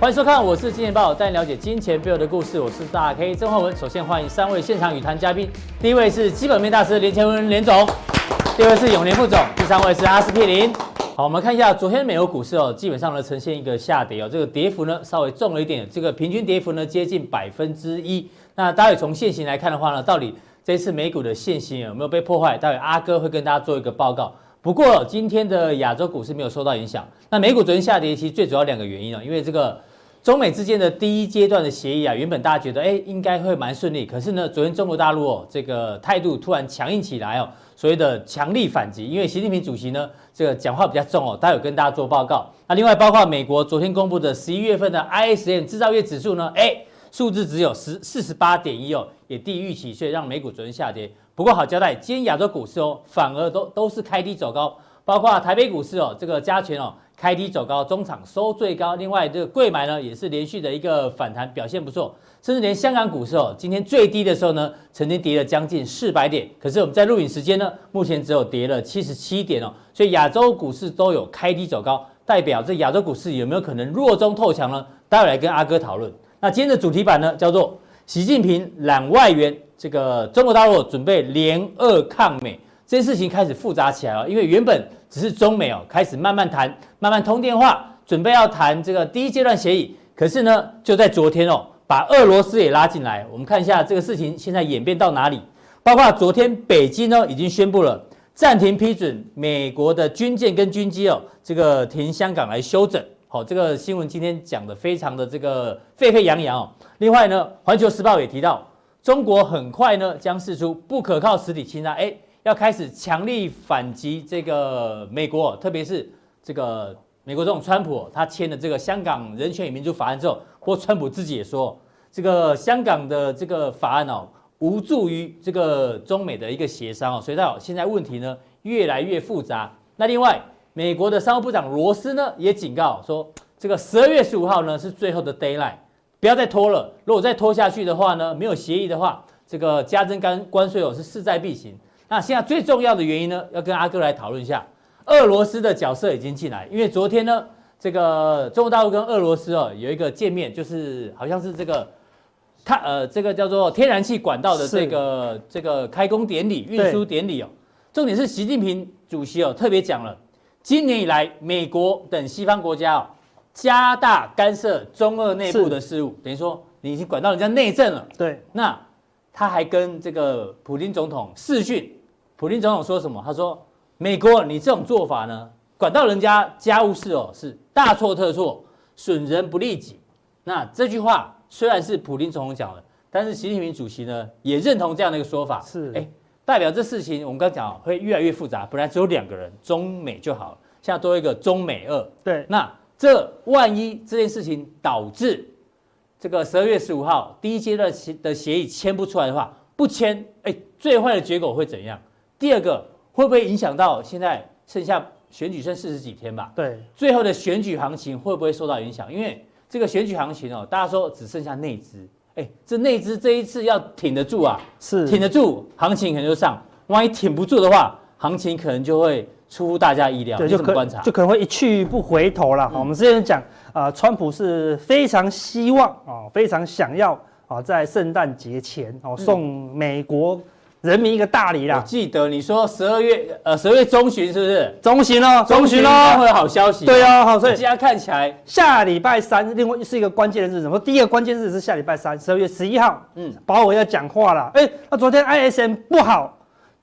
欢迎收看，我是金钱爆，带你了解金钱背后的故事。我是大 K 曾焕文。首先欢迎三位现场语谈嘉宾，第一位是基本面大师连前文连总，第二位是永年副总，第三位是阿司匹林。好，我们看一下昨天美国股市哦，基本上呢呈现一个下跌哦，这个跌幅呢稍微重了一点，这个平均跌幅呢接近百分之一。那待会从现形来看的话呢，到底这次美股的线型有没有被破坏？待会阿哥会跟大家做一个报告。不过今天的亚洲股市没有受到影响。那美股昨天下跌，其实最主要两个原因哦，因为这个。中美之间的第一阶段的协议啊，原本大家觉得哎应该会蛮顺利，可是呢，昨天中国大陆哦这个态度突然强硬起来哦，所谓的强力反击，因为习近平主席呢这个讲话比较重哦，他有跟大家做报告。那另外包括美国昨天公布的十一月份的 ISM 制造业指数呢，哎数字只有十四十八点一哦，也低于预期，所以让美股昨天下跌。不过好交代，今天亚洲股市哦反而都都是开低走高，包括台北股市哦这个加权哦。开低走高，中场收最高。另外，这个柜买呢也是连续的一个反弹，表现不错。甚至连香港股市哦，今天最低的时候呢，曾经跌了将近四百点。可是我们在录影时间呢，目前只有跌了七十七点哦。所以亚洲股市都有开低走高，代表这亚洲股市有没有可能弱中透强呢？待会来跟阿哥讨论。那今天的主题版呢，叫做习近平揽外援，这个中国大陆准备联俄抗美。这件事情开始复杂起来了，因为原本只是中美哦开始慢慢谈，慢慢通电话，准备要谈这个第一阶段协议。可是呢，就在昨天哦，把俄罗斯也拉进来。我们看一下这个事情现在演变到哪里。包括昨天北京呢已经宣布了暂停批准美国的军舰跟军机哦，这个停香港来休整。好，这个新闻今天讲的非常的这个沸沸扬扬哦。另外呢，环球时报也提到，中国很快呢将释出不可靠实体清单。哎。要开始强力反击这个美国，特别是这个美国总统川普，他签了这个香港人权与民主法案之后，或川普自己也说，这个香港的这个法案哦，无助于这个中美的一个协商哦，所以到现在问题呢越来越复杂。那另外，美国的商务部长罗斯呢也警告说，这个十二月十五号呢是最后的 deadline，不要再拖了。如果再拖下去的话呢，没有协议的话，这个加征关关税哦是势在必行。那现在最重要的原因呢，要跟阿哥来讨论一下，俄罗斯的角色已经进来，因为昨天呢，这个中国大陆跟俄罗斯哦有一个见面，就是好像是这个，它呃这个叫做天然气管道的这个这个开工典礼、运输典礼哦，重点是习近平主席哦特别讲了，今年以来美国等西方国家哦加大干涉中俄内部的事务，等于说你已经管到人家内政了，对，那他还跟这个普京总统视讯。普丁总统说什么？他说：“美国，你这种做法呢，管到人家家务事哦，是大错特错，损人不利己。”那这句话虽然是普丁总统讲的，但是习近平主席呢也认同这样的一个说法。是，哎，代表这事情我们刚讲会越来越复杂。本来只有两个人，中美就好了，现在多一个中美二。对，那这万一这件事情导致这个十二月十五号第一阶段的协议签不出来的话，不签，哎，最坏的结果会怎样？第二个会不会影响到现在剩下选举剩四十几天吧？对，最后的选举行情会不会受到影响？因为这个选举行情哦，大家说只剩下内资，哎，这内资这一次要挺得住啊，是挺得住，行情可能就上；万一挺不住的话，行情可能就会出乎大家意料。对，就可观察，就可能会一去不回头了。好、嗯，我们之前讲啊、呃，川普是非常希望啊、哦，非常想要啊、哦，在圣诞节前哦送美国。人民一个大礼啦！我记得你说十二月呃十二月中旬是不是？中旬哦，中旬哦，会有好消息。对哦，好，所以现在看起来下礼拜三，另外是一个关键的日子。我第一个关键日子是下礼拜三，十二月十一号。嗯，鲍尔要讲话了。哎，那昨天 ISM 不好，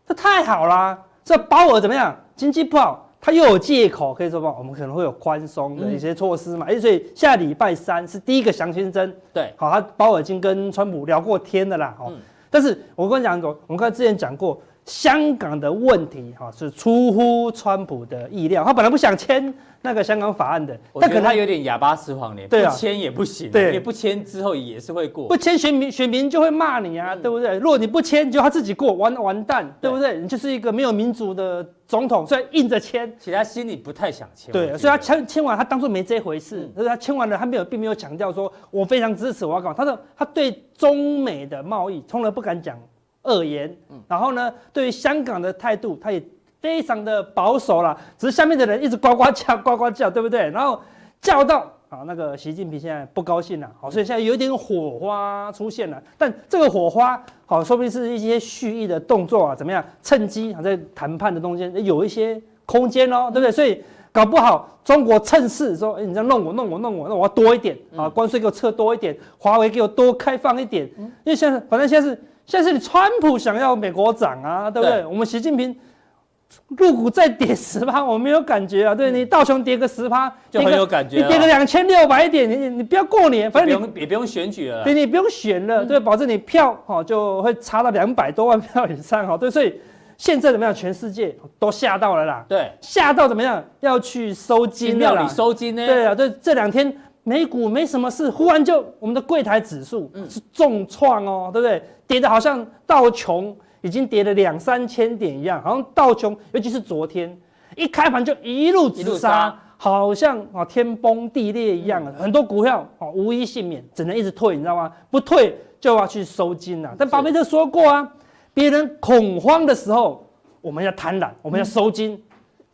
这太好啦。这鲍尔怎么样？经济不好，他又有借口可以说吧？我们可能会有宽松的一些措施嘛。哎、嗯，所以下礼拜三是第一个详情针。对，好，他鲍尔已经跟川普聊过天的啦。哦。嗯但是我跟你讲，我们刚才之前讲过，香港的问题哈是出乎川普的意料，他本来不想签那个香港法案的，但可能他有点哑巴吃黄连，对啊，不签也不行，对，也不签之后也是会过，不签选民选民就会骂你啊，对不对？如果你不签，就他自己过，完完蛋，对。不对？你就是一个没有民主的总统，所以硬着签，其实他心里不太想签，对，所以他签签完，他当作没这回事，可是他签完了，他没有并没有强调说我非常支持我要搞，他说他对中美的贸易从来不敢讲恶言，然后呢，对于香港的态度，他也非常的保守啦。只是下面的人一直呱呱叫，呱呱叫，对不对？然后叫到啊，那个习近平现在不高兴了，好，所以现在有一点火花出现了。但这个火花，好，说不定是一些蓄意的动作啊，怎么样？趁机啊，在谈判的中间有一些空间哦，对不对？所以搞不好中国趁势说，哎，你这样弄我，弄我，弄我，那我要多一点啊，关税给我撤多一点，华为给我多开放一点，因为现在反正现在是现在是你川普想要美国涨啊，对不对？我们习近平。入股再跌十趴，我没有感觉啊。对，你道琼跌个十趴就很有感觉。你跌个两千六百点，你你不要过年，反正你也不用选举了。对，你不用选了，对，保证你票哈就会差到两百多万票以上哈。对，所以现在怎么样？全世界都吓到了啦。对，吓到怎么样？要去收金了。收金呢？对啊，对，这两天美股没什么事，忽然就我们的柜台指数是重创哦，对不对？跌的好像道琼。已经跌了两三千点一样，好像道琼，尤其是昨天一开盘就一路直杀，好像啊天崩地裂一样，很多股票啊无一幸免，只能一直退，你知道吗？不退就要去收金了。但巴菲特说过啊，别人恐慌的时候，我们要贪婪，我们要收金，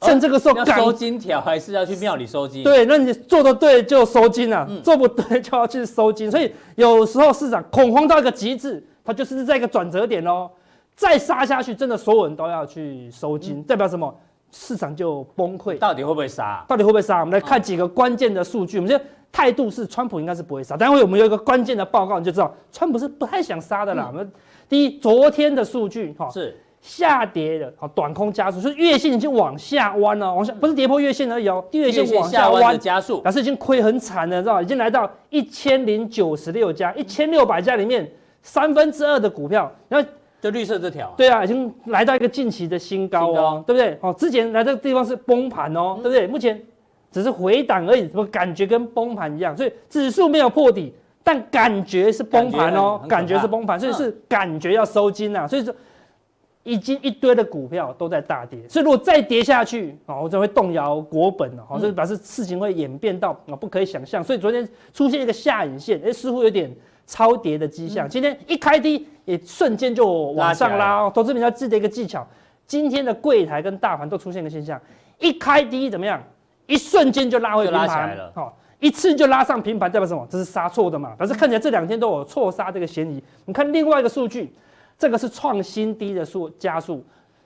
趁这个时候要收金条，还是要去庙里收金？对，那你做的对就收金了，做不对就要去收金。所以有时候市场恐慌到一个极致，它就是在一个转折点哦。再杀下去，真的所有人都要去收金，嗯、代表什么？市场就崩溃。到底会不会杀？到底会不会杀？我们来看几个关键的数据。哦、我们现在态度是，川普应该是不会杀。待会我们有一个关键的报告，你就知道，川普是不太想杀的啦。我们、嗯、第一，昨天的数据哈是下跌的，好短空加速，就是月线已经往下弯了，往下不是跌破月线而已哦，月线往下弯加速，表示已经亏很惨了，知道已经来到一千零九十六家，一千六百家里面三分之二的股票，然后。就绿色这条，对啊，已经来到一个近期的新高哦，高。对不对？哦，之前来这个地方是崩盘哦，嗯、对不对？目前只是回档而已，怎么感觉跟崩盘一样，所以指数没有破底，但感觉是崩盘哦，感觉，感觉是崩盘，所以是感觉要收金啊，所以说已经一堆的股票都在大跌，所以如果再跌下去啊，我就会动摇国本了，好，所以表示事情会演变到啊不可以想象，所以昨天出现一个下影线，哎，似乎有点。超跌的迹象，今天一开低也瞬间就往上拉哦。投资比较记得一个技巧，今天的柜台跟大盘都出现一个现象，一开低怎么样？一瞬间就拉回平盘了，好，一次就拉上平盘，代表什么？这是杀错的嘛？表示看起来这两天都有错杀这个嫌疑。你看另外一个数据，这个是创新低的数加速。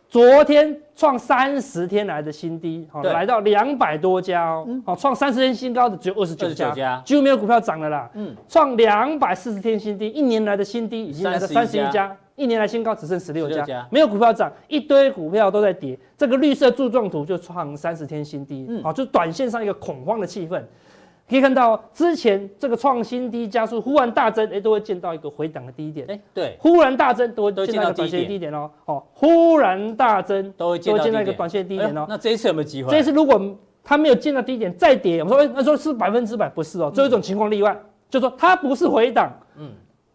昨天创三十天来的新低，好，来到两百多家哦，好，创三十天新高的只有二十九家，几乎没有股票涨了啦。嗯，创两百四十天新低，一年来的新低已经来到三十一家，一年来新高只剩十六家，没有股票涨，一堆股票都在跌。这个绿色柱状图就创三十天新低，好，就短线上一个恐慌的气氛。可以看到，之前这个创新低加速，忽然大增，哎，都会见到一个回档的低点，哎，对，忽然大增都会见到一个短线低点哦，哦，忽然大增都会见到一个短线低点哦。那这一次有没有机会？这一次如果它没有见到低点再跌，我们说，哎，那说是百分之百不是哦，只有一种情况例外，就说它不是回档，嗯，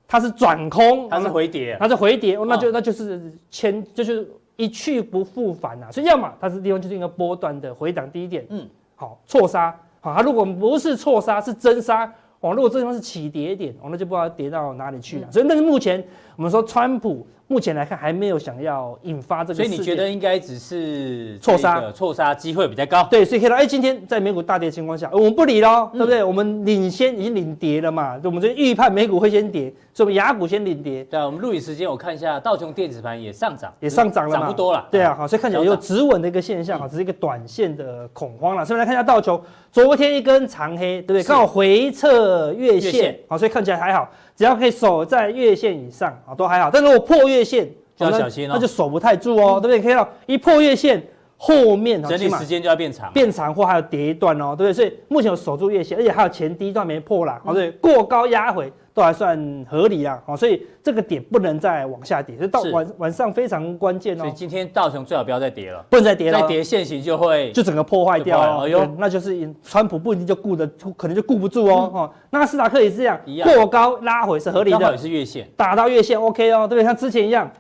它是转空，它是回跌，它是回跌，那就那就是前就是一去不复返呐。所以要么它是地方就是一个波段的回档低点，嗯，好错杀。好，它如果不是错杀，是真杀，哦，如果这地方是起跌点，哦，那就不知道跌到哪里去了。嗯、所以，那是目前我们说，川普目前来看还没有想要引发这个，所以你觉得应该只是错杀，错杀机会比较高。对，所以看到，哎，今天在美股大跌的情况下，我们不理喽，对不对？嗯、我们领先已经领跌了嘛，我们就预判美股会先跌。所以我们雅股先领跌。对啊，我们录影时间我看一下，道琼电子盘也上涨，也上涨了嘛，涨不多了。对啊，好，所以看起来有止稳的一个现象，哈，只是一个短线的恐慌了。所以来看一下道琼，昨天一根长黑，对不对？刚好回撤月线，好，所以看起来还好，只要可以守在月线以上，啊，都还好。但如果破月线，就要小心哦，那就守不太住哦，对不对？可以看到一破月线，后面整理时间就要变长，变长或还有跌一段哦，对不对？所以目前有守住月线，而且还有前低段没破啦，好，对，过高压回。都还算合理啊，好，所以这个点不能再往下跌，所以到晚晚上非常关键哦。所以今天道琼最好不要再跌了，不能再跌了，再跌线型就会就整个破坏掉了。哎呦，那就是川普不一定就顾得，可能就顾不住哦。哈，纳斯达克也是这样，过高拉回是合理的，也是月线，打到月线 OK 哦，对不对？像之前一样，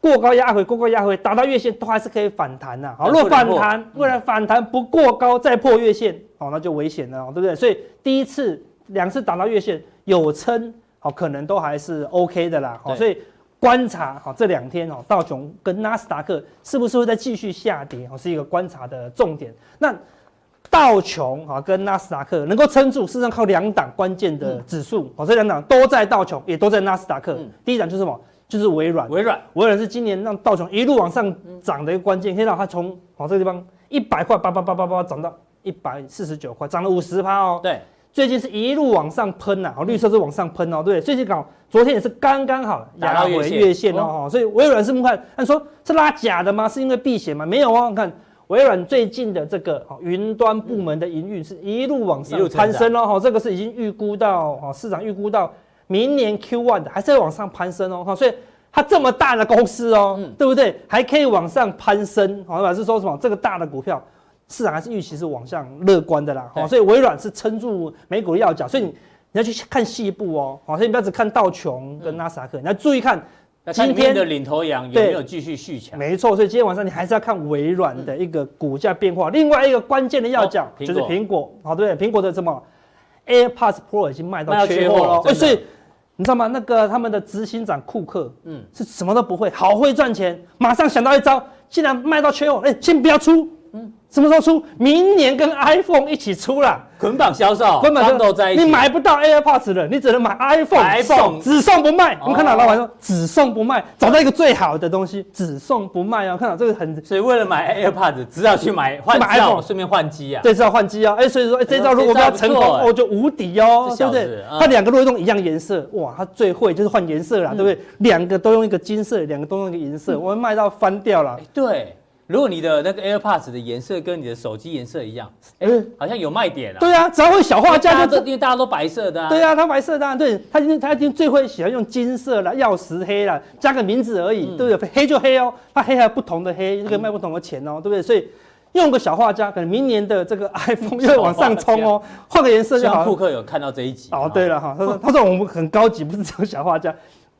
过高压回，过高压回，打到月线都还是可以反弹的。好，若反弹，不然反弹不过高再破月线，哦，那就危险了，对不对？所以第一次、两次打到月线有撑。好，可能都还是 OK 的啦。好，所以观察好这两天哦，道琼跟纳斯达克是不是会再继续下跌？哦，是一个观察的重点。那道琼啊跟纳斯达克能够撑住，事实上靠两档关键的指数，哦，这两档都在道琼，也都在纳斯达克。第一档就是什么？就是微软。微软，微软是今年让道琼一路往上涨的一个关键，可以让它从哦这个地方一百块八八八八八涨到一百四十九块，涨了五十趴哦。对，最近是一路往上喷呐，哦，绿色是往上喷哦，对，最近刚好昨天也是刚刚好压回月线哦，所以微软是不看，按说是拉假的吗？是因为避险吗？没有哦，你看。微软最近的这个云端部门的营运是一路往上攀升哦，哈，这个是已经预估到哦，市场预估到明年 Q1 的，还是会往上攀升哦，哈，所以它这么大的公司哦，对不对？还可以往上攀升，好，表示说什么？这个大的股票市场还是预期是往上乐观的啦，好，所以微软是撑住美股的要角，所以你你要去看细部哦，好，所以你不要只看道琼跟纳斯达克，你要注意看。今天的领头羊有没有继续续强？没错，所以今天晚上你还是要看微软的一个股价变化。另外一个关键的要讲就是苹果，好，对不对？苹果的什么 AirPods Pro 已经卖到缺货了，所以你知道吗？那个他们的执行长库克，嗯，是什么都不会，好会赚钱，马上想到一招，既然卖到缺货，哎，先不要出，嗯。什么时候出？明年跟 iPhone 一起出了，捆绑销售，捆绑都在一起。你买不到 AirPods 了，你只能买 iPhone，iPhone 只送不卖。我们看到老板说只送不卖，找到一个最好的东西，只送不卖啊！看到这个很，所以为了买 AirPods，只要去买换 iPhone，顺便换机啊。对，是要换机啊！哎，所以说，哎，这招如果要成功，哦，就无敌哦，对不对？它两个如果用一样颜色，哇，它最会就是换颜色了，对不对？两个都用一个金色，两个都用一个银色，我们卖到翻掉了。对。如果你的那个 AirPods 的颜色跟你的手机颜色一样，哎，好像有卖点啊。对啊，只要会小画家就，因为大家都白色的。啊对啊，他白色的，对，他今他今天最会喜欢用金色了，曜石黑了，加个名字而已，对不对？黑就黑哦，他黑还有不同的黑，这个卖不同的钱哦，对不对？所以用个小画家，可能明年的这个 iPhone 又会往上冲哦，换个颜色就好。库克有看到这一集哦，对了哈，他说他说我们很高级，不是只有小画家，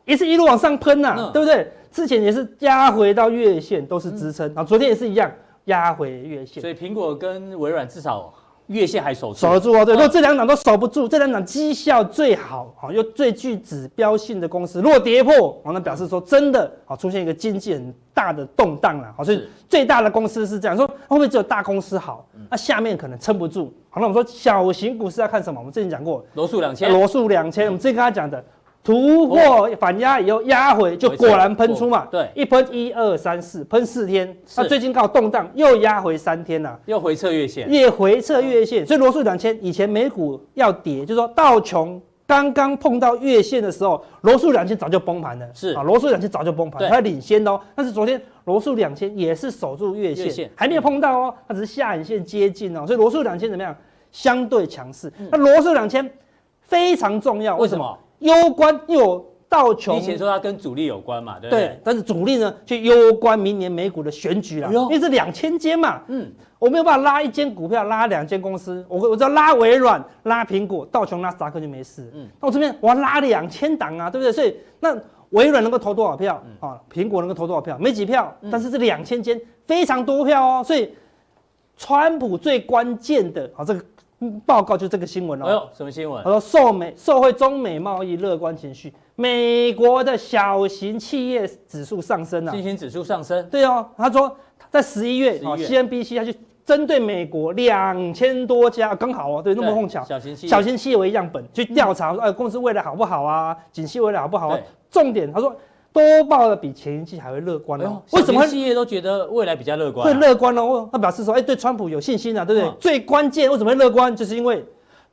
也是一路往上喷呐，对不对？之前也是压回到月线都是支撑啊，昨天也是一样。压回月线，所以苹果跟微软至少月线还守住，守得住哦。对，如果这两档都守不住，这两档绩效最好，好又最具指标性的公司，如果跌破，那表示说真的，好出现一个经济很大的动荡了。好，所以最大的公司是这样说，会不会只有大公司好？那下面可能撑不住。好，那我们说小型股是要看什么？我们之前讲过，罗素两千，罗素两千，我们之前跟他讲的。突破反压以后压回，就果然喷出嘛。对，一喷一二三四，喷四天。那最近刚好动荡，又压回三天了，又回撤月线，也回撤月线。所以罗素两千以前美股要跌，就是说道琼刚刚碰到月线的时候，罗素两千早就崩盘了。是啊，罗素两千早就崩盘，它领先哦。但是昨天罗素两千也是守住月线，还没有碰到哦，它只是下影线接近哦。所以罗素两千怎么样？相对强势。那罗素两千非常重要，为什么？攸关又有道琼，以前说它跟主力有关嘛，对不对？对，但是主力呢，就攸关明年美股的选举了，因为是两千间嘛。嗯，我没有办法拉一间股票，拉两间公司，我我只要拉微软、拉苹果、道琼、拉斯达克就没事。嗯，那我这边我要拉两千档啊，对不对？所以那微软能够投多少票啊？苹果能够投多少票？没几票，但是这两千间非常多票哦。所以，川普最关键的啊，这个。报告就这个新闻哦。哎呦，什么新闻？他说受美受惠中美贸易乐观情绪，美国的小型企业指数上升了。新型指数上升。对哦，他说在十一月，CNBC 他就针对美国两千多家，刚好哦，对，那么碰巧，小型企业小型企业为样本去调查，说哎，公司未来好不好啊？景气未来好不好啊？重点他说。都报的比前一季还会乐观哦。为什么企业都觉得未来比较乐观？会乐观哦。他表示说，哎，对川普有信心啊，对不对？最关键为什么会乐观？就是因为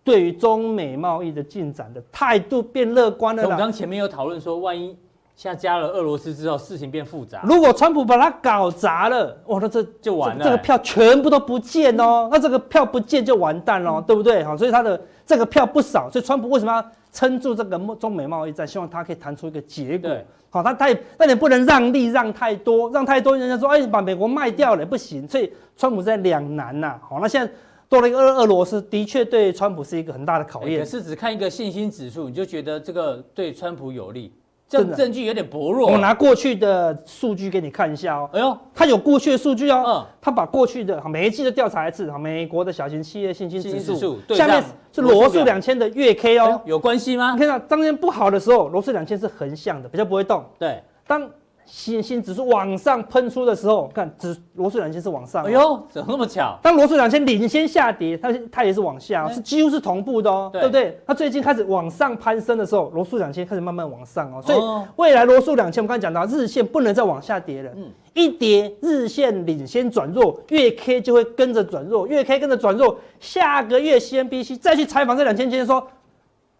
对于中美贸易的进展的态度变乐观了。我们刚前面有讨论说，万一现在加了俄罗斯之后，事情变复杂。如果川普把它搞砸了，哇，那这就完了，这个票全部都不见哦。那这个票不见就完蛋了，对不对？好，所以他的这个票不少，所以川普为什么要撑住这个中美贸易战？希望他可以谈出一个结果。好，他他也，那你不能让利让太多，让太多人家说，哎，把美国卖掉了不行，所以川普在两难呐。好，那现在多了一个俄俄罗斯，的确对川普是一个很大的考验。可是只看一个信心指数，你就觉得这个对川普有利？这证据有点薄弱。我拿过去的数据给你看一下哦。哎呦，他有过去的数据哦。嗯。他把过去的每一季都调查一次。美国的小型企业信心指数。下面是罗素两千的月 K 哦。有关系吗？你看到当天不好的时候，罗素两千是横向的，比较不会动。对。当新新指数往上喷出的时候，看指罗素两千是往上，哎呦，怎么那么巧？当罗素两千领先下跌，它它也是往下，是几乎是同步的哦，对不对？它最近开始往上攀升的时候，罗素两千开始慢慢往上哦，所以未来罗素两千，我们刚才讲到日线不能再往下跌了，一跌日线领先转弱，月 K 就会跟着转弱，月 K 跟着转弱，下个月 CNBC 再去采访这两千天说。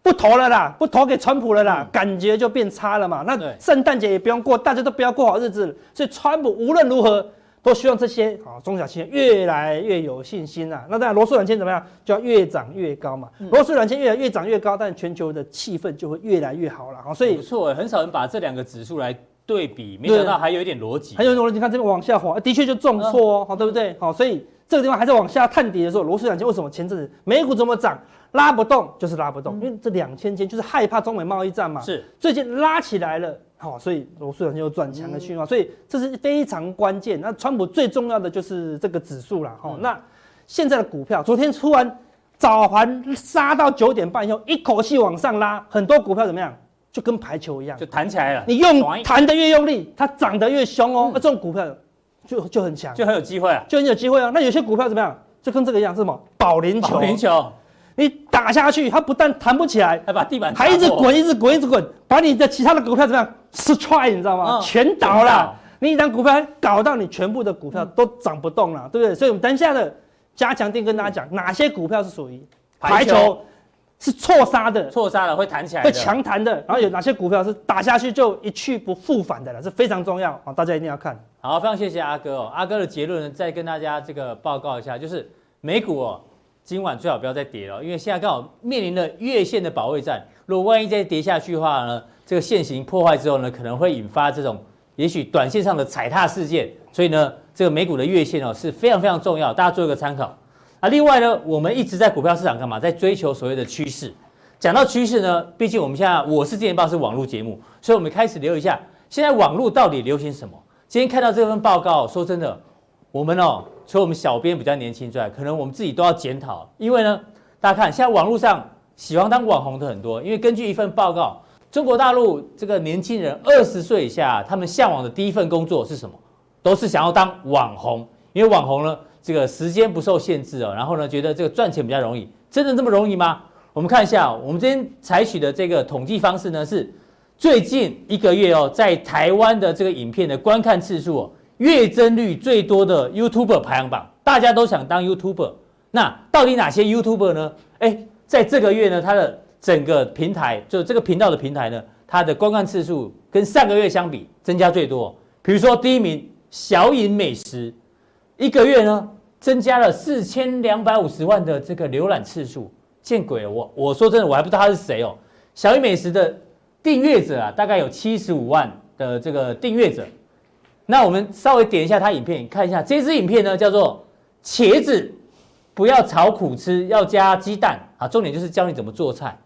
不投了啦，不投给川普了啦，嗯、感觉就变差了嘛。那圣诞节也不用过，大家都不要过好日子了。所以川普无论如何都希望这些啊中小企业越来越有信心啊。那当然罗素两千怎么样，就要越涨越高嘛。罗素两千越来越涨越高，但全球的气氛就会越来越好了。好，所以不错，很少人把这两个指数来对比，没想到还有一点逻辑，还有逻辑。你看这边往下滑，的确就重挫哦，好，对不对？好，所以这个地方还在往下探底的时候，罗素两千为什么前阵子美股怎么涨？拉不动就是拉不动，因为这两千天就是害怕中美贸易战嘛。是，最近拉起来了，好，所以罗素两千有转强的讯号，所以这是非常关键。那川普最重要的就是这个指数了，哈。那现在的股票，昨天突然早盘杀到九点半以后，一口气往上拉，很多股票怎么样？就跟排球一样，就弹起来了。你用弹得越用力，它涨得越凶哦。那这种股票就就很强，就很有机会啊，就很有机会啊。那有些股票怎么样？就跟这个一样，是什么？保龄球。保龄球。你打下去，它不但弹不起来，还把地板还一直滚，一直滚，一直滚，把你的其他的股票怎么样？destroy，你知道吗？哦、全倒了。你一张股票搞到你全部的股票都涨不动了，嗯、对不对？所以我们等一下的加强定跟大家讲，哪些股票是属于排球是错杀的，错杀了会弹起来，会强弹的。然后有哪些股票是打下去就一去不复返的了，是非常重要啊！大家一定要看。好，非常谢谢阿哥哦。阿哥的结论呢，再跟大家这个报告一下，就是美股哦。今晚最好不要再跌了，因为现在刚好面临了月线的保卫战。如果万一再跌下去的话呢，这个线型破坏之后呢，可能会引发这种也许短线上的踩踏事件。所以呢，这个美股的月线哦是非常非常重要，大家做一个参考。啊，另外呢，我们一直在股票市场干嘛？在追求所谓的趋势。讲到趋势呢，毕竟我们现在我是金钱爆是网络节目，所以我们开始聊一下现在网络到底流行什么。今天看到这份报告，说真的，我们哦。除了我们小编比较年轻之外，可能我们自己都要检讨，因为呢，大家看现在网络上喜欢当网红的很多，因为根据一份报告，中国大陆这个年轻人二十岁以下，他们向往的第一份工作是什么？都是想要当网红，因为网红呢，这个时间不受限制哦，然后呢，觉得这个赚钱比较容易，真的这么容易吗？我们看一下，我们今天采取的这个统计方式呢，是最近一个月哦，在台湾的这个影片的观看次数。月增率最多的 YouTube 排行榜，大家都想当 YouTuber。那到底哪些 YouTuber 呢？诶，在这个月呢，它的整个平台，就这个频道的平台呢，它的观看次数跟上个月相比增加最多。比如说第一名小颖美食，一个月呢增加了四千两百五十万的这个浏览次数，见鬼了！我我说真的，我还不知道他是谁哦。小颖美食的订阅者啊，大概有七十五万的这个订阅者。那我们稍微点一下他影片，看一下这支影片呢，叫做茄子不要炒苦吃，要加鸡蛋啊。重点就是教你怎么做菜。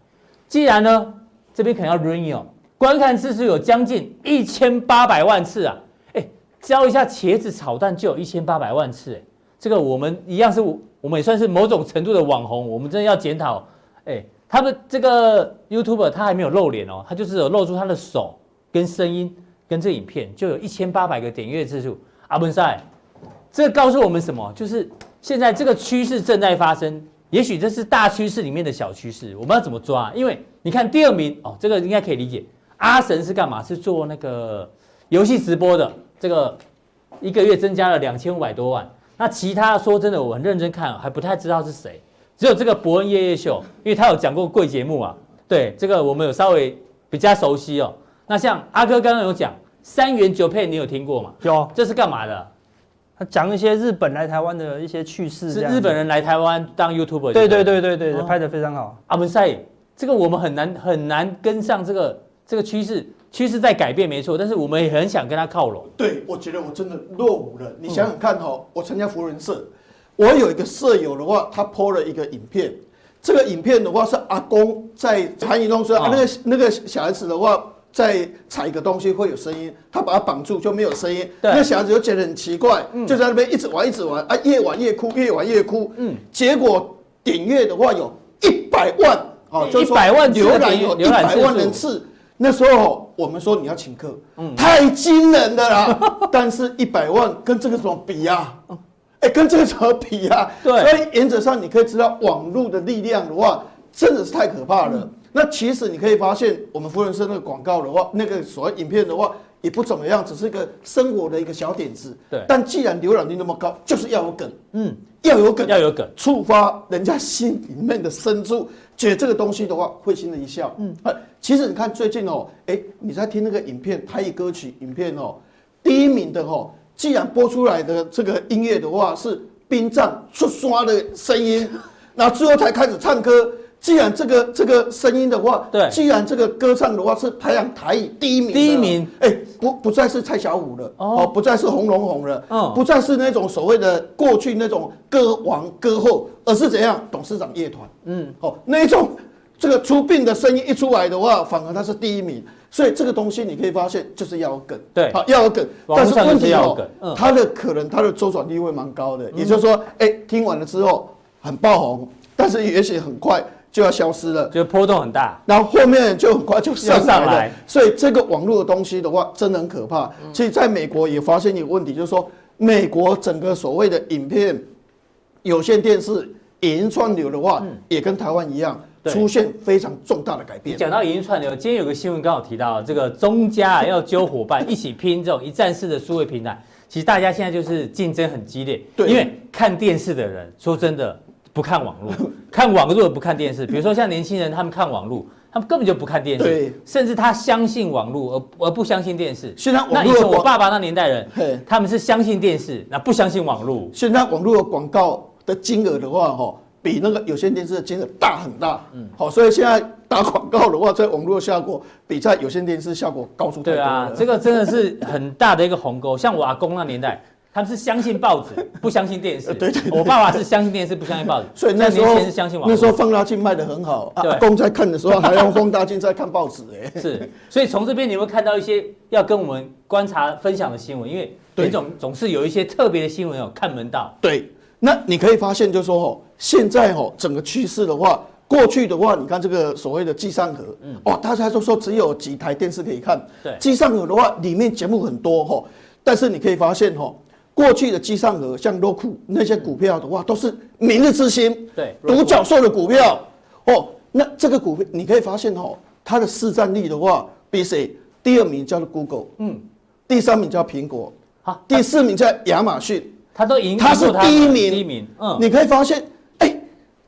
既然呢，这边可能要 run 哦，观看次数有将近一千八百万次啊。哎，教一下茄子炒蛋就有一千八百万次，哎，这个我们一样是，我们也算是某种程度的网红。我们真的要检讨，哎，他们这个 YouTuber 他还没有露脸哦，他就是有露出他的手跟声音。跟这影片就有一千八百个点阅次数，阿文赛，这告诉我们什么？就是现在这个趋势正在发生，也许这是大趋势里面的小趋势，我们要怎么抓？因为你看第二名哦，这个应该可以理解，阿神是干嘛？是做那个游戏直播的，这个一个月增加了两千五百多万。那其他说真的，我很认真看，还不太知道是谁，只有这个博恩夜夜秀，因为他有讲过贵节目啊，对，这个我们有稍微比较熟悉哦。那像阿哥刚刚有讲。三元九配你有听过吗？有，这是干嘛的？他讲一些日本来台湾的一些趣事。是日本人来台湾当 YouTuber。对对对对对，拍的非常好。阿文赛，这个我们很难很难跟上这个这个趋势，趋势在改变没错，但是我们也很想跟他靠拢。对，我觉得我真的落伍了。你想想看哈，我参加福人社，我有一个舍友的话，他 po 了一个影片，这个影片的话是阿公在参与中说，那个那个小孩子的话。在踩一个东西会有声音，他把它绑住就没有声音。那小孩子就觉得很奇怪，嗯、就在那边一直玩一直玩啊，越玩越哭，越玩越哭。嗯，结果点阅的话有一百万，哦，就是一百万浏览有一百万人次。那时候我们说你要请客，嗯，太惊人的啦。但是一百万跟这个怎么比呀？哎，跟这个怎么比呀？对，所以原则上你可以知道网络的力量的话，真的是太可怕了。那其实你可以发现，我们福人社那个广告的话，那个所谓影片的话。也不怎么样，只是一个生活的一个小点子。对。但既然浏览率那么高，就是要有梗。嗯，要有梗，要有梗，触发人家心里面的深处，觉得这个东西的话会心的一笑。嗯。啊，其实你看最近哦，哎，你在听那个影片，台语歌曲影片哦，第一名的哦，既然播出来的这个音乐的话是殡葬出刷的声音，然后最后才开始唱歌。既然这个这个声音的话，对，既然这个歌唱的话是排行台语第一名，第一名，哎、欸，不不再是蔡小虎了，哦，不再是红龙红了，哦，不再是那种所谓的过去那种歌王歌后，而是怎样？董事长乐团，嗯，哦，那一种这个出殡的声音一出来的话，反而他是第一名，所以这个东西你可以发现就是要梗，对，好要有梗，但是问题哦，嗯、它的可能它的周转率会蛮高的，嗯、也就是说，哎、欸，听完了之后很爆红，但是也许很快。就要消失了，就波动很大，然后后面就很快就上来了。上来，所以这个网络的东西的话，真的很可怕。其实在美国也发现一个问题，就是说，美国整个所谓的影片有线电视影音串流的话，也跟台湾一样，出现非常重大的改变。讲到影音串流，今天有个新闻刚好提到，这个中家要揪伙伴一起拼这种一站式的数位平台。其实大家现在就是竞争很激烈，对，因为看电视的人，说真的。不看网络，看网络不看电视。比如说像年轻人，他们看网络，他们根本就不看电视，对，甚至他相信网络而而不相信电视。现在网络，那以前我爸爸那年代人，他们是相信电视，那不相信网络。现在网络的广告的金额的话，哈，比那个有线电视的金额大很大。嗯，好，所以现在打广告的话，在网络效果比在有线电视效果高出太多。对啊，这个真的是很大的一个鸿沟。像我阿公那年代。他们是相信报纸，不相信电视。对对，我爸爸是相信电视，不相信报纸。所以那时候是相信网络。那时候放大镜卖的很好，阿公在看的时候还用放大镜在看报纸哎。是，所以从这边你会看到一些要跟我们观察分享的新闻，因为林总总是有一些特别的新闻哦，看门道。对，那你可以发现就是说哦，现在哦整个趋势的话，过去的话，你看这个所谓的机上盒，嗯，哦，大家都说只有几台电视可以看。对，机上盒的话里面节目很多哈，但是你可以发现哈。过去的机上盒像 Roku 那些股票的话，都是明日之星，对，独角兽的股票哦。那这个股票你可以发现哦，它的市占率的话，比谁？第二名叫做 Google，嗯，第三名叫苹果，好，第四名叫亚马逊，它都赢，它是第一名，第一名，嗯，你可以发现。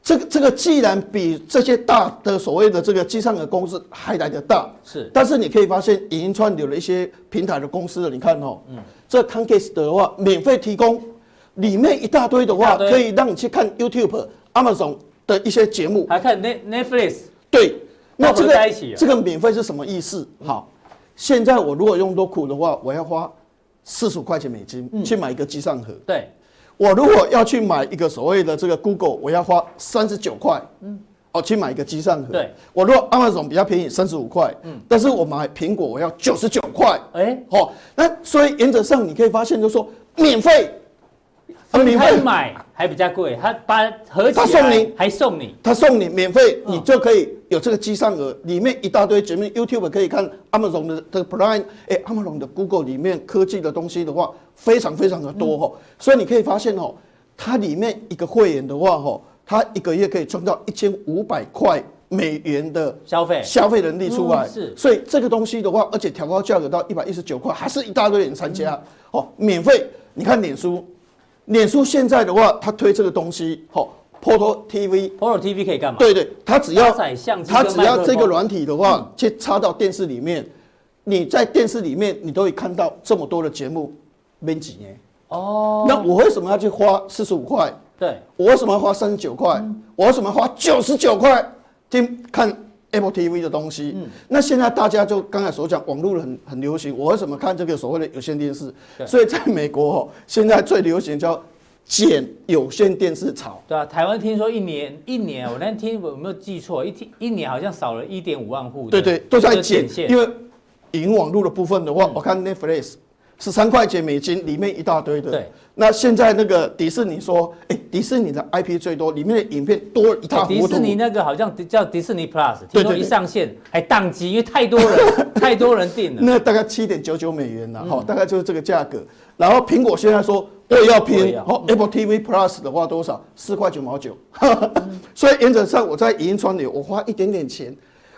这个这个既然比这些大的所谓的这个机上盒公司还来得大，是，但是你可以发现，影音串流的一些平台的公司，你看哦，嗯，这 Comcast 的话，免费提供，里面一大堆的话，可以让你去看 YouTube、Amazon 的一些节目，还看 Net Netflix，对，那这个这个免费是什么意思？好，现在我如果用 Roku 的话，我要花四十五块钱美金去买一个机上盒，对。我如果要去买一个所谓的这个 Google，我要花三十九块，嗯，哦，去买一个机上盒。对，我如果 Amazon 比较便宜，三十五块，嗯，但是我买苹果我要九十九块，哎，哦，那所以原则上你可以发现，就是说免费。免费买还比较贵，他把合起来，他送你，还送你，他送你免费，你就可以有这个机上盒，里面一大堆节目，YouTube 可以看，Amazon 的这个 Prime，哎，Amazon 的 Google 里面科技的东西的话，非常非常的多哈，所以你可以发现哦，它里面一个会员的话哈，它一个月可以创造一千五百块美元的消费消费能力出来，是，所以这个东西的话，而且调高价格到一百一十九块，还是一大堆人参加，哦，免费，你看脸书。脸书现在的话，他推这个东西，哦，Poto TV，Poto TV 可以干嘛？对对，他只要他只要这个软体的话，去插到电视里面，你在电视里面你都会看到这么多的节目，没几年。哦，那我为什么要去花四十五块？对，我为什么花三十九块？我为什么花九十九块听看？Apple TV 的东西，嗯，那现在大家就刚才所讲，网络很很流行。我为什么看这个所谓的有线电视？所以在美国哦，现在最流行叫减有线电视潮。对啊，台湾听说一年一年，我那天听我有没有记错？一天一年好像少了一点五万户。对对，都在减，因为影网络的部分的话，我看 Netflix 十三块钱美金，里面一大堆的。对。那现在那个迪士尼说，哎，迪士尼的 IP 最多，里面的影片多一塌糊涂。迪士尼那个好像叫迪士尼 Plus，听说一上线还宕机，因为太多人 太多人订了。那大概七点九九美元呐，好，大概就是这个价格。然后苹果现在说我也要拼，好，Apple TV Plus 的话多少？四块九毛九。所以原则上我在影音串流，我花一点点钱。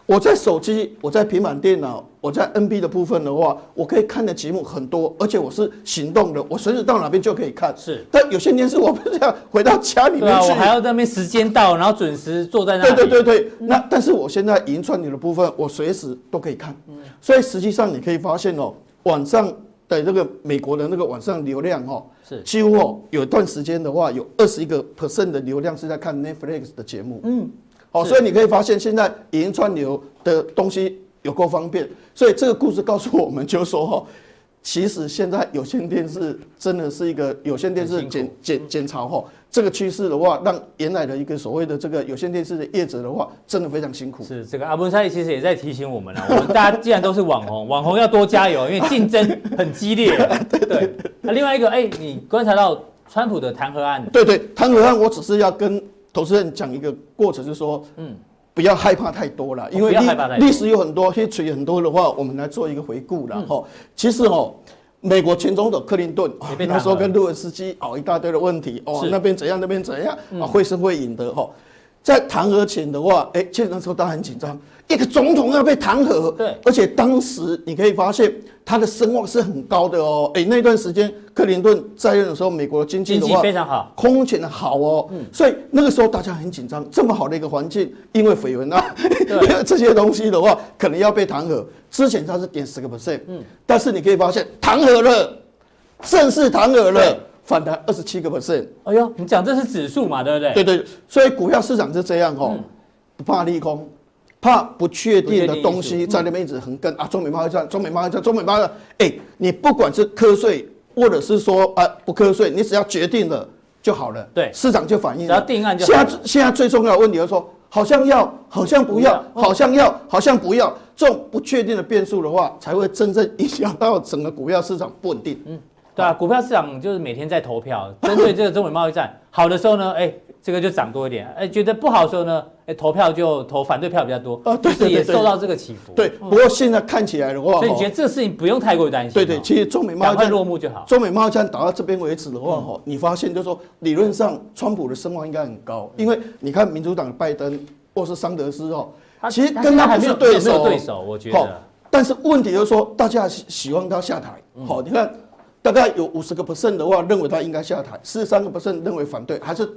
我在手机，我在平板电脑，我在 NB 的部分的话，我可以看的节目很多，而且我是行动的，我随时到哪边就可以看。是，但有些电视我不是要回到家里面去，我还要在那边时间到，然后准时坐在那里。对对对对，那但是我现在影音串流的部分，我随时都可以看。嗯，所以实际上你可以发现哦，晚上的那个美国的那个晚上流量哦，是几乎哦有一段时间的话，有二十一个 percent 的流量是在看 Netflix 的节目。嗯。好，所以你可以发现，现在影音串流的东西有够方便。所以这个故事告诉我们，就是说哈，其实现在有线电视真的是一个有线电视减减减潮哈。这个趋势的话，让原来的一个所谓的这个有线电视的业者的话，真的非常辛苦。是这个阿文赛其实也在提醒我们了，我们大家既然都是网红，网红要多加油，因为竞争很激烈。对对。那另外一个，哎，你观察到川普的弹劾案？对对，弹劾案，我只是要跟。投资人讲一个过程，就是说，嗯，不要害怕太多了，因为历历史有很多，history 很多的话，我们来做一个回顾了哈。其实哦，美国前总统克林顿那时候跟路文斯基哦一大堆的问题哦，那边怎样，那边怎样啊，会声会影的哈。在弹劾前的话，哎，确实那时候大家很紧张，一个总统要被弹劾，对，而且当时你可以发现他的声望是很高的哦，哎，那段时间克林顿在任的时候，美国的经济的话非常好，空前的好哦，嗯，所以那个时候大家很紧张，这么好的一个环境，因为绯闻啊，因为 这些东西的话，可能要被弹劾。之前他是点十个 percent，嗯，但是你可以发现弹劾了，正式弹劾了。反弹二十七个 percent，哎呦，你讲这是指数嘛，对不对？对对，所以股票市场是这样哦，不怕利空，怕不确定的东西在那边一直横跟啊，中美贸易战，中美贸易战，中美贸易战，哎，你不管是瞌睡或者是说啊不瞌睡，你只要决定了就好了，对，市场就反应了，只要定案就好。现在现在最重要的问题就是说，好像要，好像不要，好像要，好像不要，这种不确定的变数的话，才会真正影响到整个股票市场不稳定。嗯。对啊，股票市场就是每天在投票，针对这个中美贸易战，好的时候呢，哎，这个就涨多一点；哎，觉得不好的时候呢，哎，投票就投反对票比较多。呃，对对，也受到这个起伏。对，不过现在看起来的话，所以你觉得这个事情不用太过于担心。对对，其实中美贸易战落幕就好。中美贸易战打到这边为止的话，哈，你发现就是说，理论上川普的声望应该很高，因为你看民主党的拜登或是桑德斯哦，其实跟他还是对手，对手，我觉得。但是问题就是说，大家喜欢他下台。好，你看。大概有五十个 percent 的话，认为他应该下台；四十三个 percent 认为反对，还是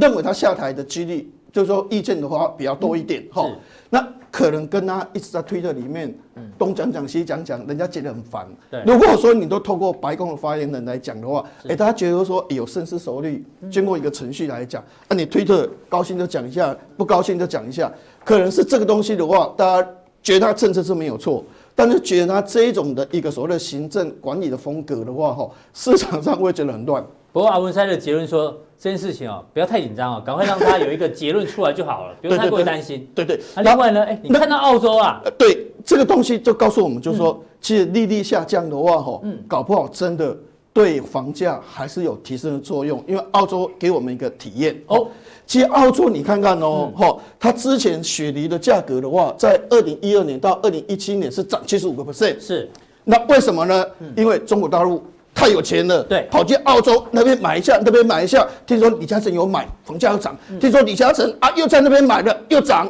认为他下台的几率，就是说意见的话比较多一点。哈、嗯，那可能跟他一直在推特里面东讲讲西讲讲，人家觉得很烦。如果说你都透过白宫的发言人来讲的话，哎、欸，大家觉得说有深思熟虑，经过一个程序来讲，那、啊、你推特高兴就讲一下，不高兴就讲一下，可能是这个东西的话，大家觉得他政策是没有错。但是觉得他这一种的一个所谓的行政管理的风格的话，哈，市场上会觉得很乱。不过阿文山的结论说，这件事情哦，不要太紧张哦，赶快让他有一个结论出来就好了，不用太过于担心。对对。那另外呢，哎，你看到澳洲啊？对，这个东西就告诉我们，就是说，其实利率下降的话，哈，嗯，搞不好真的对房价还是有提升的作用，因为澳洲给我们一个体验哦。其实澳洲，你看看哦，哈、嗯，它之前雪梨的价格的话，在二零一二年到二零一七年是涨七十五个 percent，是。那为什么呢？嗯、因为中国大陆太有钱了，对，跑去澳洲那边买一下，那边买一下。听说李嘉诚有买，房价又涨。嗯、听说李嘉诚啊又在那边买了，又涨。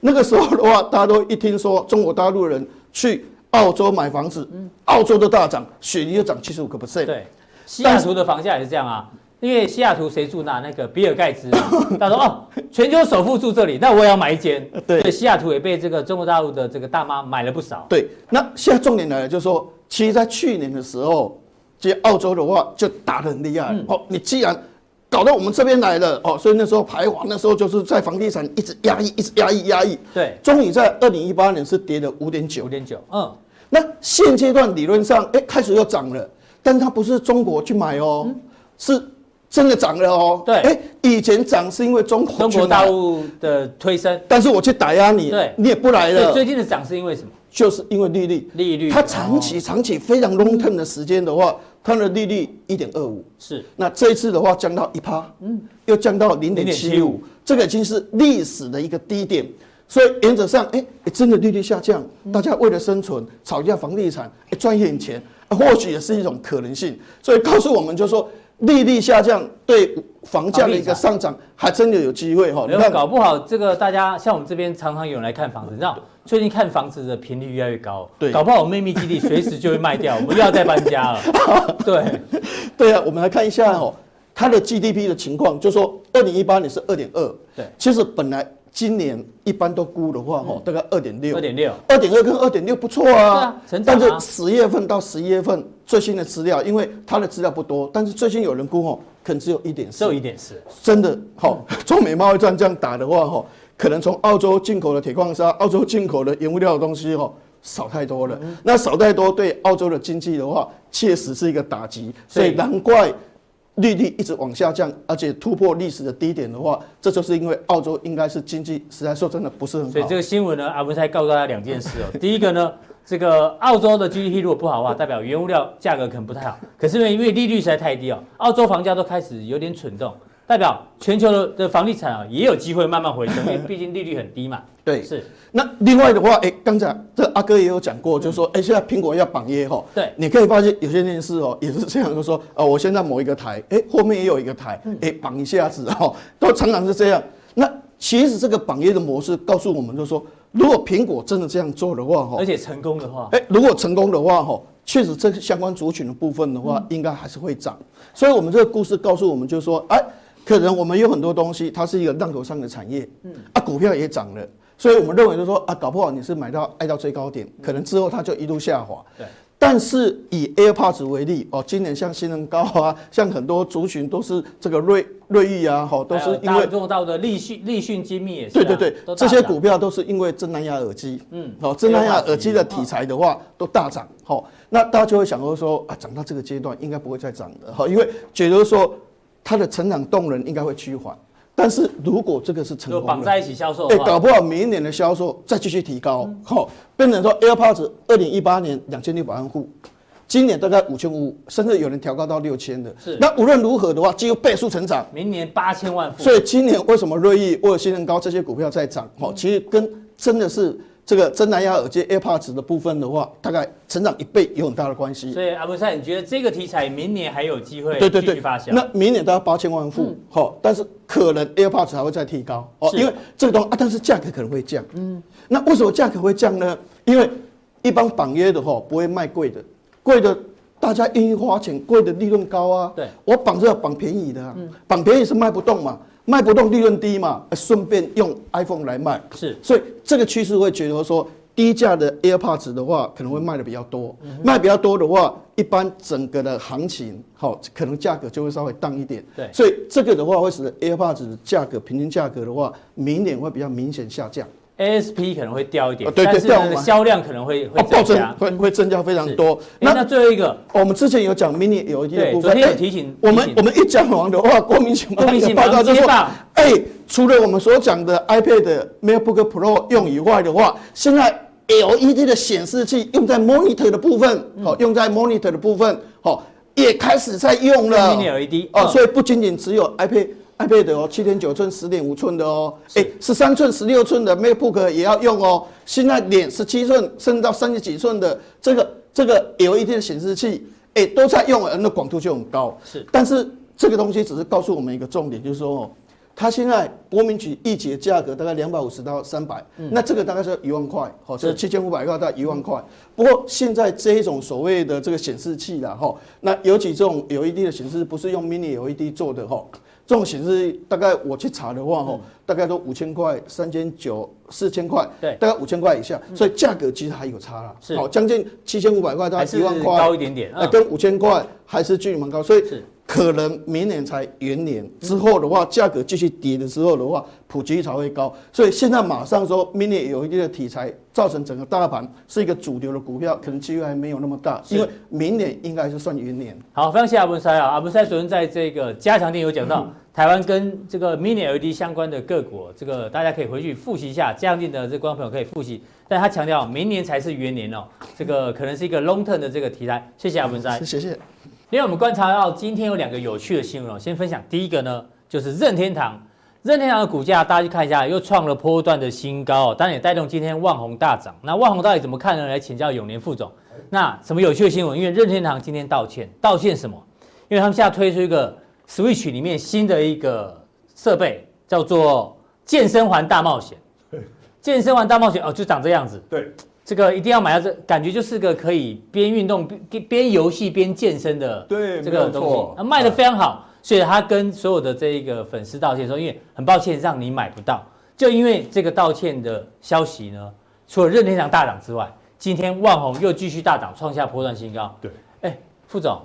那个时候的话，大家都一听说中国大陆人去澳洲买房子，嗯、澳洲都大涨，雪梨又涨七十五个 percent。对，西雅图的房价也是这样啊。因为西雅图谁住那？那个比尔盖茨，他说哦，全球首富住这里，那我也要买一间。对，所以西雅图也被这个中国大陆的这个大妈买了不少。对，那现在重点来了，就是说，其实，在去年的时候，其实澳洲的话就打得很厉害。哦，你既然搞到我们这边来了，哦，所以那时候排华，那时候就是在房地产一直压抑，一直压抑，压抑。对，终于在二零一八年是跌了五点九，五点九。嗯，那现阶段理论上，哎，开始又涨了，但它不是中国去买哦，是。真的涨了哦，对，哎，以前涨是因为中国中国大陆的推升，但是我去打压你，对，你也不来了。最近的涨是因为什么？就是因为利率，利率它长期、长期非常 long term 的时间的话，它的利率一点二五，是。那这一次的话降到一趴，嗯，又降到零点七五，这个已经是历史的一个低点。所以原则上，哎、欸，真的利率下降，大家为了生存炒一下房地产，哎，赚一点钱，或许也是一种可能性。所以告诉我们，就是说利率下降对房价的一个上涨，还真的有机会哈。你看，搞不好这个大家像我们这边常常有人来看房子，你知道最近看房子的频率越来越高，对，搞不好我秘密基地随时就会卖掉，我们又要再搬家了。对，对啊，我们来看一下哦，它的 GDP 的情况，就是说二零一八年是二点二，对，其实本来。今年一般都估的话，哈，大概二点六，二点六，二点二跟二点六不错啊。但是十月份到十一月份最新的资料，因为它的资料不多，但是最近有人估哦，可能只有一点四，只有一点四。真的，好，中美贸易战这样打的话，哈，可能从澳洲进口的铁矿砂、澳洲进口的原物料的东西，哈，少太多了。那少太多，对澳洲的经济的话，确实是一个打击。所以难怪。利率一直往下降，而且突破历史的低点的话，这就是因为澳洲应该是经济实在说真的不是很好。所以这个新闻呢，阿文才告诉大家两件事哦。第一个呢，这个澳洲的 GDP 如果不好的话，代表原物料价格可能不太好。可是因为因为利率实在太低哦，澳洲房价都开始有点蠢动。代表全球的的房地产啊，也有机会慢慢回升，因为毕竟利率很低嘛。对，是。那另外的话，哎，刚才这阿哥也有讲过，就是说，哎，现在苹果要绑约哈。对。你可以发现有些电视哦，也是这样，就是说，哦，我现在某一个台，哎，后面也有一个台，哎，绑一下子哈，都常常是这样。那其实这个绑约的模式告诉我们，就是说，如果苹果真的这样做的话，哈，而且成功的话，哎，如果成功的话，哈，确实这个相关族群的部分的话，应该还是会涨。所以我们这个故事告诉我们，就是说，哎。可能我们有很多东西，它是一个浪头上的产业，嗯，啊，股票也涨了，所以我们认为就是说啊，搞不好你是买到爱到最高点，可能之后它就一路下滑。对。但是以 AirPods 为例，哦，今年像新能高啊，像很多族群都是这个瑞瑞昱啊，哈，都是因为做到的立讯立讯精密也是。对对对，这些股票都是因为真蓝牙耳机，嗯，好，真蓝牙耳机的题材的话都大涨，好，那大家就会想说说啊，涨到这个阶段应该不会再涨了，哈，因为觉得说。它的成长动能应该会趋缓，但是如果这个是成功的，绑在一起销售，哎，搞不好明年的销售再继续提高，好、嗯，变成说 AirPods 二零一八年两千六百万户，今年大概五千五，甚至有人调高到六千的。是，那无论如何的话，几乎倍数成长，明年八千万户。所以今年为什么瑞意、沃尔新能高这些股票在涨？好，其实跟真的是。这个真蓝牙耳机 AirPods 的部分的话，大概成长一倍有很大的关系。所以阿文师，你觉得这个题材明年还有机会继续发酵？那明年大概八千万户，好、嗯，但是可能 AirPods 还会再提高哦，因为这个东西啊，但是价格可能会降。嗯，那为什么价格会降呢？因为一般绑约的话不会卖贵的，贵的大家愿意花钱，贵的利润高啊。对，我绑是要绑便宜的啊，绑便宜是卖不动嘛。卖不动，利润低嘛，顺便用 iPhone 来卖，是，所以这个趋势会觉得说，低价的 AirPods 的话，可能会卖的比较多，嗯、卖比较多的话，一般整个的行情，好，可能价格就会稍微淡一点，对，所以这个的话会使得 AirPods 的价格平均价格的话，明年会比较明显下降。ASP 可能会掉一点，对对，但是销量可能会会增加，会会增加非常多。那那最后一个，我们之前有讲 Mini LED 的部分，昨天有提醒我们，我们一讲完的话，郭明锐郭明锐报告就说，哎，除了我们所讲的 iPad、MacBook Pro 用以外的话，现在 LED 的显示器用在 Monitor 的部分，好，用在 Monitor 的部分，好，也开始在用了。Mini LED 哦，所以不仅仅只有 iPad。iPad 哦，七点九寸、十点五寸的哦，哎，十三寸、十六寸的 MacBook 也要用哦。现在连十七寸甚至到三十几寸的这个这个 LED 的显示器，哎，都在用，那广度就很高。是，但是这个东西只是告诉我们一个重点，就是说哦，它现在国民级一级的价格大概两百五十到三百，那这个大概是一万块，好，是七千五百块到一万块。不过现在这一种所谓的这个显示器啦，哈，那尤其这种 LED 的显示不是用 Mini LED 做的哈。这种显示大概我去查的话，吼，大概都五千块、三千九、四千块，对，大概五千块以下，所以价格其实还有差啦，好，将近七千五百块到一万块，高一点点，那跟五千块还是距离蛮高，所以可能明年才元年之后的话，价格继续跌的时候的话，普及率才会高，所以现在马上说明年有一定的题材，造成整个大盘是一个主流的股票，可能机会还没有那么大，因为明年应该是算元年。好，非常谢谢阿文塞啊，阿文塞昨天在这个加强店有讲到。嗯台湾跟这个 Mini LED 相关的个股，这个大家可以回去复习一下。这样的这观众朋友可以复习。但他强调明年才是元年哦，这个可能是一个 long term 的这个题材。谢谢阿文山，谢谢。另外我们观察到今天有两个有趣的新闻哦，先分享第一个呢，就是任天堂。任天堂的股价，大家去看一下，又创了波段的新高哦，当然也带动今天万宏大涨。那万宏到底怎么看呢？来请教永年副总。那什么有趣的新闻？因为任天堂今天道歉，道歉什么？因为他们现在推出一个 Switch 里面新的一个设备，叫做健身环大冒险。健身环大冒险哦，就长这样子。对，这个一定要买到这，感觉就是个可以边运动边边游戏边健身的对这个东西，啊卖的非常好。所以他跟所有的这一个粉丝道歉说，因为很抱歉让你买不到，就因为这个道歉的消息呢，除了任天堂大涨之外，今天万宏又继续大涨，创下波段新高。对，哎，副总，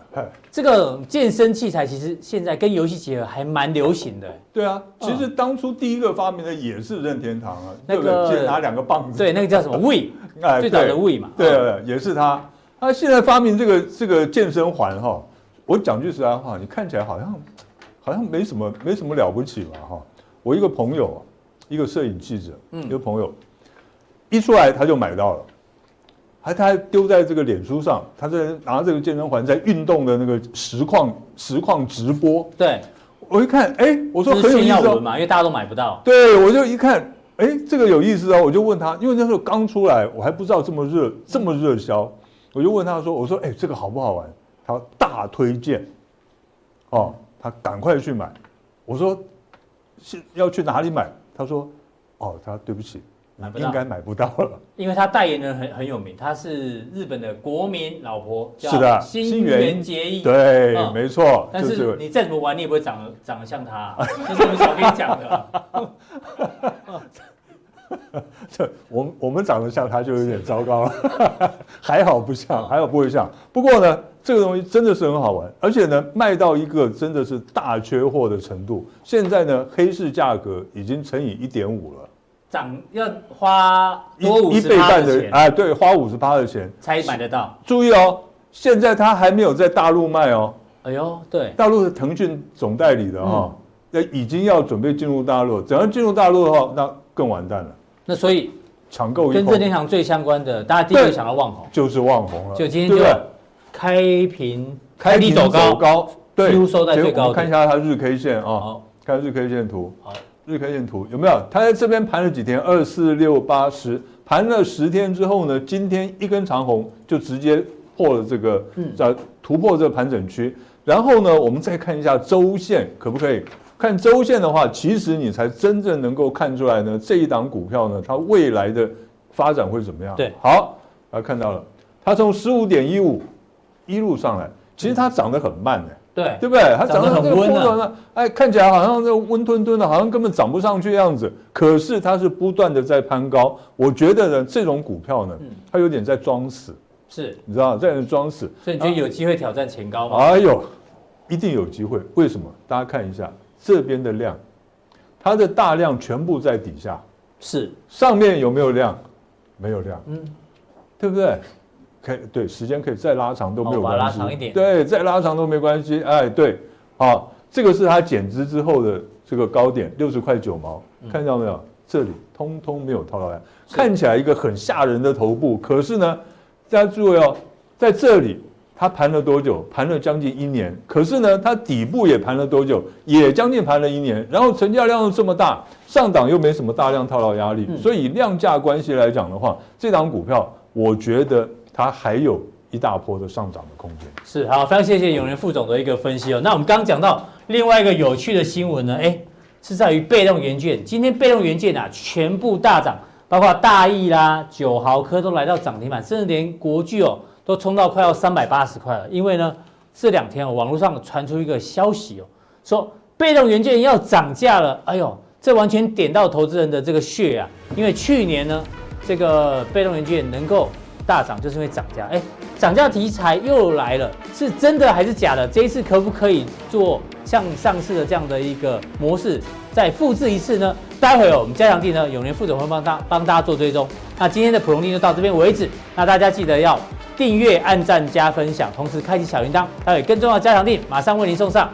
这个健身器材其实现在跟游戏结合还蛮流行的。对啊，其实当初第一个发明的也是任天堂啊，那个拿两个棒子，对，那个叫什么？Wii，哎，最早的 Wii 嘛，对，也是他。他现在发明这个这个健身环哈。我讲句实在话，你看起来好像好像没什么没什么了不起嘛？哈，我一个朋友，一个摄影记者，嗯，一个朋友一出来他就买到了，还他还丢在这个脸书上，他在拿这个健身环在运动的那个实况实况直播。对，我一看，哎，我说很有意思哦，嘛，因为大家都买不到。对，我就一看，哎，这个有意思哦，我就问他，因为那时候刚出来，我还不知道这么热这么热销，我就问他说，我说，哎，这个好不好玩？他大推荐，哦，他赶快去买。我说是要去哪里买？他说，哦，他对不起，买不到，应该买不到了。因为他代言人很很有名，他是日本的国民老婆，是的，新垣结衣。对，没错。但是你再怎么玩，你也不会长得长得像他，这是我们小编讲的。这我们我们长得像他就有点糟糕了，还好不像，还好不会像。不过呢，这个东西真的是很好玩，而且呢，卖到一个真的是大缺货的程度。现在呢，黑市价格已经乘以一点五了，涨要花多五一倍半的哎，对，花五十八的钱才买得到。注意哦，现在他还没有在大陆卖哦。哎呦，对，大陆是腾讯总代理的哈，那已经要准备进入大陆，只要进入大陆的话，那更完蛋了。那所以抢购跟这天堂最相关的，大家第一个想到旺红，就是旺红了。就今天就开平开平走高，对，几乎收在最高。看一下它日 K 线啊，好，看日 K 线图。好，日 K 线图有没有？它在这边盘了几天？二四六八十，盘了十天之后呢，今天一根长红就直接破了这个，嗯，突破这个盘整区。然后呢，我们再看一下周线，可不可以？看周线的话，其实你才真正能够看出来呢，这一档股票呢，它未来的发展会怎么样？对，好，大家看到了，它从十五点一五一路上来，其实它涨得很慢的，对，对不对？它长得很温的，哎，看起来好像这温吞吞的，好像根本涨不上去样子。可是它是不断的在攀高，我觉得呢，这种股票呢，它有点在装死，是，你知道，在装死。所以你觉得有机会挑战前高吗？哎呦，一定有机会。为什么？大家看一下。这边的量，它的大量全部在底下，是上面有没有量？没有量，嗯，对不对？可以，对，时间可以再拉长都没有关系，哦、拉长一点，对，再拉长都没关系。哎，对，好，这个是它减资之后的这个高点，六十块九毛，看到没有？这里通通没有套牢来，看起来一个很吓人的头部，可是呢，大家注意哦，在这里。它盘了多久？盘了将近一年。可是呢，它底部也盘了多久？也将近盘了一年。然后成交量又这么大，上档又没什么大量套牢压力，所以以量价关系来讲的话，这档股票我觉得它还有一大波的上涨的空间。是，好，非常谢谢永仁副总的一个分析哦。那我们刚刚讲到另外一个有趣的新闻呢，哎，是在于被动元件。今天被动元件啊全部大涨，包括大益啦、九豪科都来到涨停板，甚至连国巨哦。都冲到快要三百八十块了，因为呢，这两天哦，网络上传出一个消息哦，说被动元件要涨价了。哎呦，这完全点到投资人的这个穴啊！因为去年呢，这个被动元件能够大涨，就是因为涨价。哎，涨价题材又来了，是真的还是假的？这一次可不可以做像上次的这样的一个模式，再复制一次呢？待会儿我们加强地呢，永年副总会帮大帮大家做追踪。那今天的普通錠就到这边为止。那大家记得要订阅、按赞、加分享，同时开启小铃铛。待会更重要的加强錠马上为您送上。